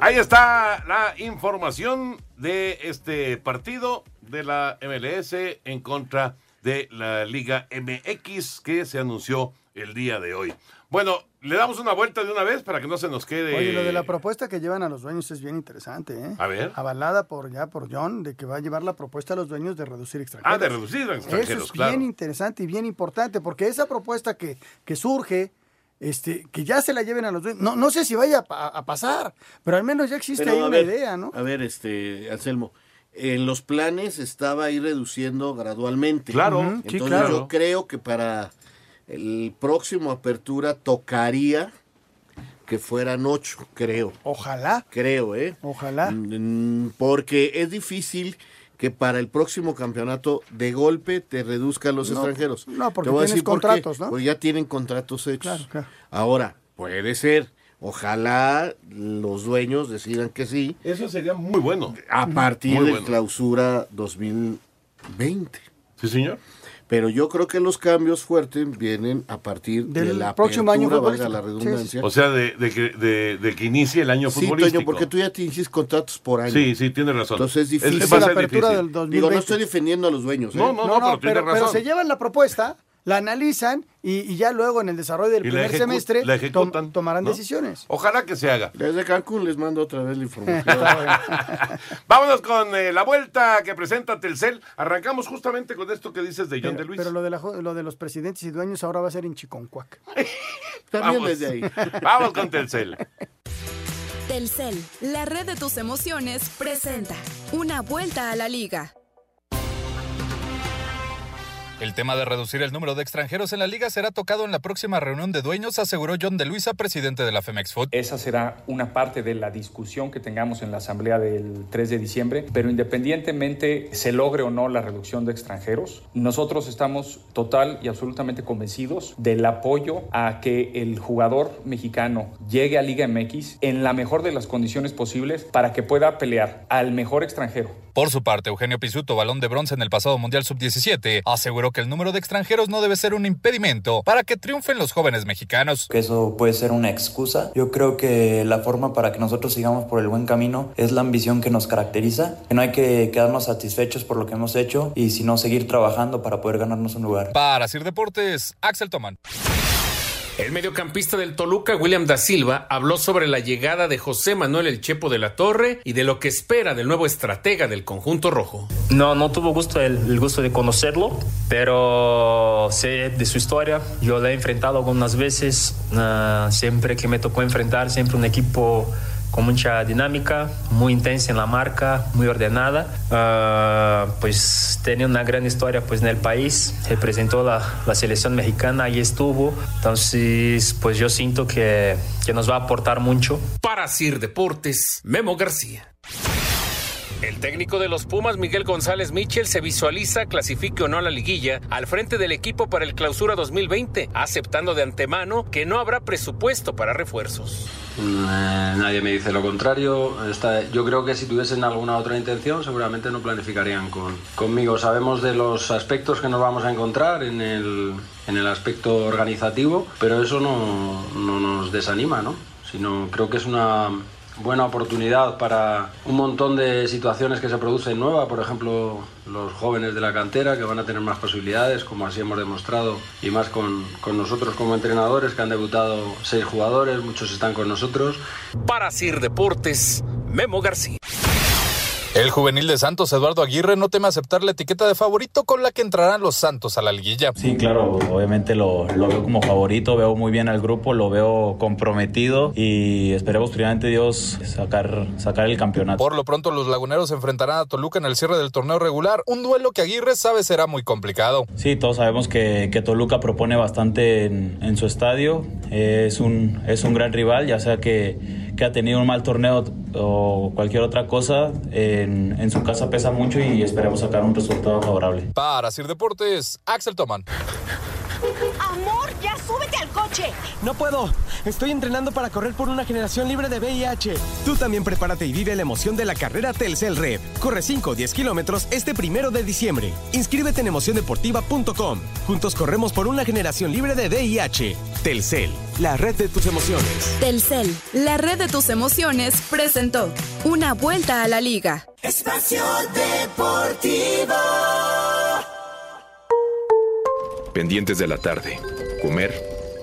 Ahí está la información de este partido de la MLS en contra de la Liga MX que se anunció el día de hoy. Bueno, le damos una vuelta de una vez para que no se nos quede. Oye, lo de la propuesta que llevan a los dueños es bien interesante, ¿eh? A ver. Avalada por ya por John, de que va a llevar la propuesta a los dueños de reducir extranjeros. Ah, de reducir extranjeros, Eso es claro. bien interesante y bien importante, porque esa propuesta que, que surge, este, que ya se la lleven a los dueños, no, no sé si vaya a, pa- a pasar, pero al menos ya existe Pero, ahí a una ver, idea, ¿no? A ver, este, Anselmo, en los planes estaba ahí reduciendo gradualmente. Claro. Entonces sí, claro. yo creo que para el próximo apertura tocaría que fueran ocho, creo. Ojalá. Creo, ¿eh? Ojalá. Mm, Porque es difícil que para el próximo campeonato de golpe te reduzcan los No, extranjeros. no, porque Te voy a tienes decir por qué. contratos, ¿no? Pues ya tienen contratos hechos. Claro, claro. Ahora, puede ser. Ojalá los dueños decidan que sí. Eso sería muy bueno. A partir Muy de bueno. clausura 2020. Sí, señor. Pero yo creo que los cambios fuertes vienen a partir de Del la próximo año apertura, valga futbolístico. la Sí, sí, redundancia. O sea, de, de que, de, de que inicie el año Sí, futbolístico. Toño, porque tú ya tienes contratos por año. Sí, sí, tienes razón. Entonces es difícil. va a ser difícil. Digo, no estoy defendiendo a los dueños. ¿eh? No, no, no, pero tienes pero, pero razón. se llevan la propuesta, la analizan y, y ya luego en el desarrollo del Y primer semestre la tom- ejecutan, tomarán ¿no? decisiones. Ojalá que se haga. Desde Cancún les mando otra vez la información. *laughs* *laughs* Vámonos con eh, la vuelta que presenta Telcel. Arrancamos justamente con esto que dices de John de Pero, Luis. pero lo, de la jo- lo de los presidentes y dueños ahora va a ser en Chiconcuac. *laughs* También Vamos. desde ahí. Vamos con Telcel. Telcel, la red de tus emociones, presenta una vuelta a la liga. El tema de reducir el número de extranjeros en la liga será tocado en la próxima reunión de dueños, aseguró John de Luisa, presidente de la Femex Food. Esa será una parte de la discusión que tengamos en la asamblea del 3 de diciembre, pero independientemente se logre o no la reducción de extranjeros, nosotros estamos total y absolutamente convencidos del apoyo a que el jugador mexicano llegue a Liga MX en la mejor de las condiciones posibles para que pueda pelear al mejor extranjero. Por su parte, Eugenio Pisuto, balón de bronce en el pasado Mundial Sub-17, aseguró que el número de extranjeros no debe ser un impedimento para que triunfen los jóvenes mexicanos. que eso puede ser una excusa. Yo creo que la forma para que nosotros sigamos por el buen camino es la ambición que nos caracteriza, que no hay que quedarnos satisfechos por lo que hemos hecho y sino seguir trabajando para poder ganarnos un lugar. Para Sir Deportes, Axel Toman. El mediocampista del Toluca, William da Silva, habló sobre la llegada de José Manuel El Chepo de la Torre y de lo que espera del nuevo estratega del conjunto rojo. No, no tuvo gusto el, gusto de conocerlo, pero sé de su historia. Yo la he enfrentado algunas veces. ah, siempre que me tocó enfrentar, siempre un equipo con mucha dinámica, muy intensa en la marca, muy ordenada. Ah, pues tenía una gran historia pues en el país, representó la, la selección mexicana, ahí estuvo. Entonces, pues yo siento que, que nos va a aportar mucho. Para Sir Deportes, Memo García. El técnico de los Pumas, Miguel González Michel, se visualiza, clasifique o no a la liguilla, al frente del equipo para el clausura 2020, aceptando de antemano que no habrá presupuesto para refuerzos. Eh, nadie me dice lo contrario. Yo creo que si tuviesen alguna otra intención, seguramente no planificarían con, conmigo. Sabemos de los aspectos que nos vamos a encontrar en el, en el aspecto organizativo, pero eso no, no nos desanima, ¿no? Sino creo que es una buena oportunidad para un montón de situaciones que se producen nuevas, por ejemplo, los jóvenes de la cantera que van a tener más posibilidades, como así hemos demostrado, y más con, con nosotros como entrenadores, que han debutado seis jugadores, muchos están con nosotros. Para Sir Deportes, Memo García. El juvenil de Santos, Eduardo Aguirre, no teme aceptar la etiqueta de favorito con la que entrarán los Santos a la liguilla. Sí, claro, obviamente lo, lo veo como favorito, veo muy bien al grupo, lo veo comprometido y esperemos primeramente Dios sacar, sacar el campeonato. Por lo pronto, los laguneros se enfrentarán a Toluca en el cierre del torneo regular, un duelo que Aguirre sabe será muy complicado. Sí, todos sabemos que, que Toluca propone bastante en, en su estadio, es un, es un gran rival, ya sea que, que ha tenido un mal torneo o cualquier otra cosa, en, en su casa pesa mucho y esperemos sacar un resultado favorable. Para Sir Deportes, Axel Toman. Amor, ya súbete al coche. No puedo. Estoy entrenando para correr por una generación libre de VIH. Tú también prepárate y vive la emoción de la carrera Telcel Red. Corre 5 o 10 kilómetros este primero de diciembre. Inscríbete en emociondeportiva.com. Juntos corremos por una generación libre de VIH. Telcel, la red de tus emociones. Telcel, la red de tus emociones, presentó una vuelta a la liga. Espacio Deportivo. Pendientes de la tarde. Comer,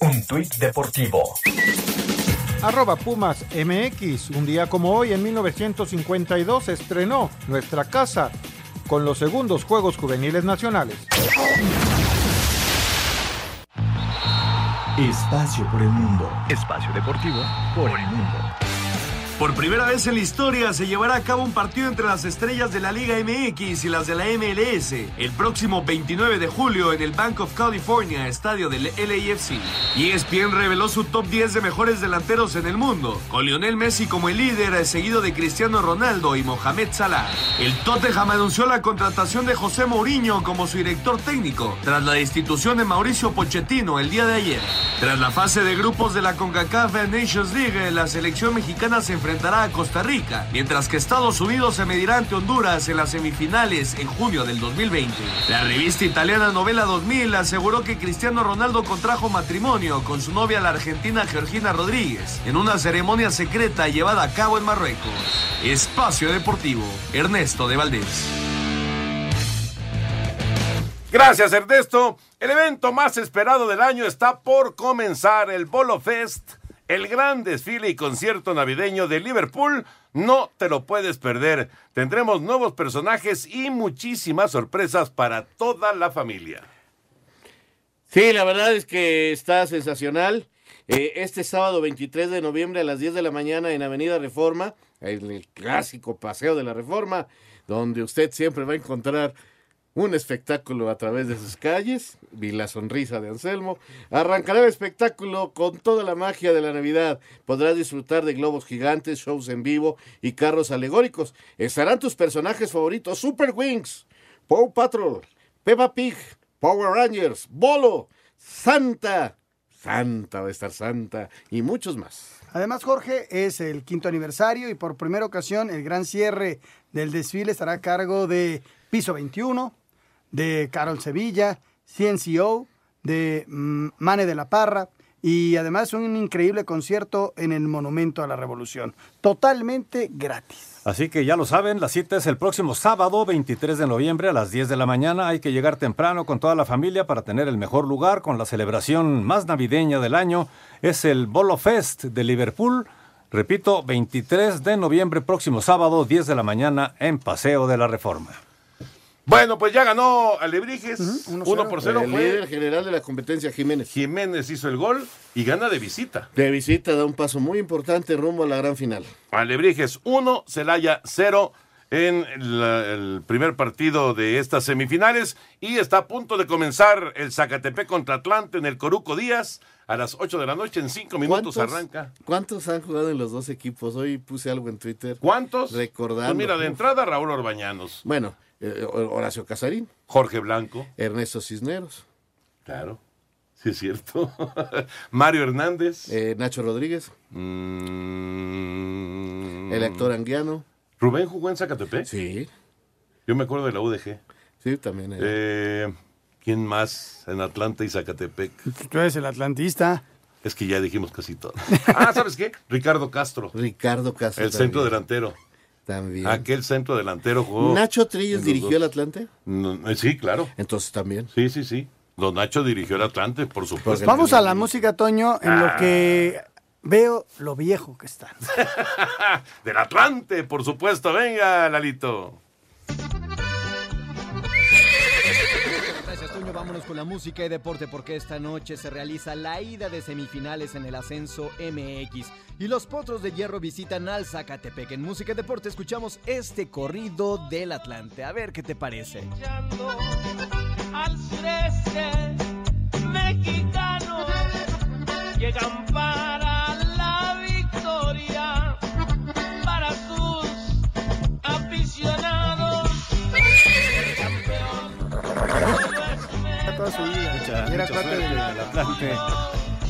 Un tuit deportivo. Arroba Pumas MX. Un día como hoy, en 1952, se estrenó Nuestra Casa con los segundos Juegos Juveniles Nacionales. Espacio por el mundo. Espacio deportivo por el mundo. Por primera vez en la historia se llevará a cabo un partido entre las estrellas de la Liga MX y las de la MLS el próximo 29 de julio en el Bank of California, estadio del LAFC. ESPN reveló su top 10 de mejores delanteros en el mundo, con Lionel Messi como el líder, seguido de Cristiano Ronaldo y Mohamed Salah. El Tottenham anunció la contratación de José Mourinho como su director técnico, tras la destitución de Mauricio Pochettino el día de ayer. Tras la fase de grupos de la CONCACAF Nations League, la selección mexicana se enfrentará a Costa Rica, mientras que Estados Unidos se medirá ante Honduras en las semifinales en junio del 2020. La revista italiana Novela 2000 aseguró que Cristiano Ronaldo contrajo matrimonio con su novia la argentina Georgina Rodríguez en una ceremonia secreta llevada a cabo en Marruecos. Espacio Deportivo, Ernesto de Valdés. Gracias, Ernesto. El evento más esperado del año está por comenzar, el Bolo Fest el gran desfile y concierto navideño de Liverpool. No te lo puedes perder. Tendremos nuevos personajes y muchísimas sorpresas para toda la familia. Sí, la verdad es que está sensacional. Eh, este sábado 23 de noviembre a las 10 de la mañana en Avenida Reforma, el clásico Paseo de la Reforma, donde usted siempre va a encontrar un espectáculo a través de sus calles, vi la sonrisa de Anselmo, arrancará el espectáculo con toda la magia de la Navidad, podrás disfrutar de globos gigantes, shows en vivo y carros alegóricos, estarán tus personajes favoritos, Super Wings, Paw Patrol, Peppa Pig, Power Rangers, Bolo, Santa, Santa va a estar Santa y muchos más. Además, Jorge, es el quinto aniversario y por primera ocasión el gran cierre del desfile estará a cargo de Piso 21, de Carol Sevilla, CNCO, de mm, Mane de la Parra y además un increíble concierto en el Monumento a la Revolución, totalmente gratis. Así que ya lo saben, la cita es el próximo sábado 23 de noviembre a las 10 de la mañana. Hay que llegar temprano con toda la familia para tener el mejor lugar con la celebración más navideña del año. Es el Bolo Fest de Liverpool. Repito, 23 de noviembre, próximo sábado, 10 de la mañana en Paseo de la Reforma. Bueno, pues ya ganó Alebrijes. 1 por 0. El líder general de la competencia, Jiménez. Jiménez hizo el gol y gana de visita. De visita da un paso muy importante rumbo a la gran final. Alebrijes 1, Celaya 0 en la- el primer partido de estas semifinales y está a punto de comenzar el Zacatepec contra Atlante en el Coruco Díaz a las 8 de la noche. En 5 minutos ¿Cuántos- arranca. ¿Cuántos han jugado en los dos equipos? Hoy puse algo en Twitter. ¿Cuántos? Recordando. Pues mira, de entrada Raúl Orbañanos. Bueno, eh, Horacio Casarín. Jorge Blanco. Ernesto Cisneros. Claro. Sí, es cierto. *laughs* Mario Hernández. Eh, Nacho Rodríguez. Mm. El actor Anguiano. ¿Rubén jugó en Zacatepec? Sí. Yo me acuerdo de la UDG. Sí, también. era. Eh, ¿Quién más en Atlanta y Zacatepec? Tú eres el atlantista. Es que ya dijimos casi todo. *laughs* Ah, ¿sabes qué? Ricardo Castro. Ricardo Castro. El también. centro delantero. También. Aquel centro delantero jugó. ¿Nacho Trillos los dirigió dos. el Atlante? No, eh, sí, claro. Entonces también. Sí, sí, sí. Don Nacho dirigió el Atlante, por supuesto. Vamos a la música, Toño, en Ah. lo que veo lo viejo que está. *laughs* Del Atlante, por supuesto. Venga, Lalito. Gracias, Toño. Vámonos con la música y deporte porque esta noche se realiza la ida de semifinales en el ascenso MX. Y los potros de hierro visitan al Zacatepec. En música y deporte escuchamos este corrido del Atlante. A ver qué te parece. Toda su vida. Mucha, Era mucha parte suerte del- Atlante.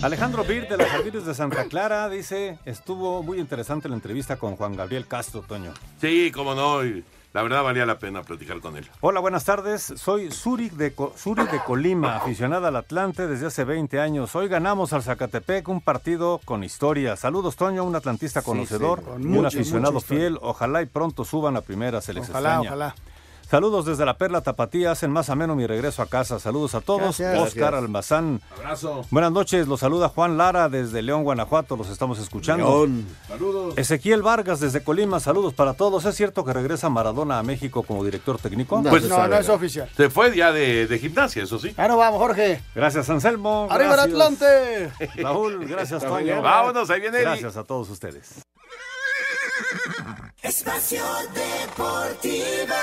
Alejandro Bir de los Jardines de Santa Clara dice, estuvo muy interesante la entrevista con Juan Gabriel Castro, Toño. Sí, cómo no. y la verdad valía la pena platicar con él. Hola, buenas tardes. Soy Zurich de, Co- Zurich de Colima, aficionada al Atlante desde hace 20 años. Hoy ganamos al Zacatepec, un partido con historia. Saludos, Toño, un atlantista conocedor sí, con y un aficionado fiel. Ojalá y pronto suban a primera, se les Ojalá, extraña. ojalá. Saludos desde la Perla Tapatía, hacen más ameno mi regreso a casa. Saludos a todos. Gracias. Oscar Gracias. Almazán. Abrazo. Buenas noches, los saluda Juan Lara desde León, Guanajuato, los estamos escuchando. León. Saludos. Ezequiel Vargas desde Colima, saludos para todos. ¿Es cierto que regresa Maradona a México como director técnico? No, Pues- No, no es oficial. Se fue ya de, de gimnasia, eso sí. Ya no vamos, Jorge. Gracias, Anselmo. ¡Arriba el Gracias, Atlante! Raúl, gracias, Toño. Vámonos, ahí viene. Gracias a todos ustedes. Espacio Deportivo.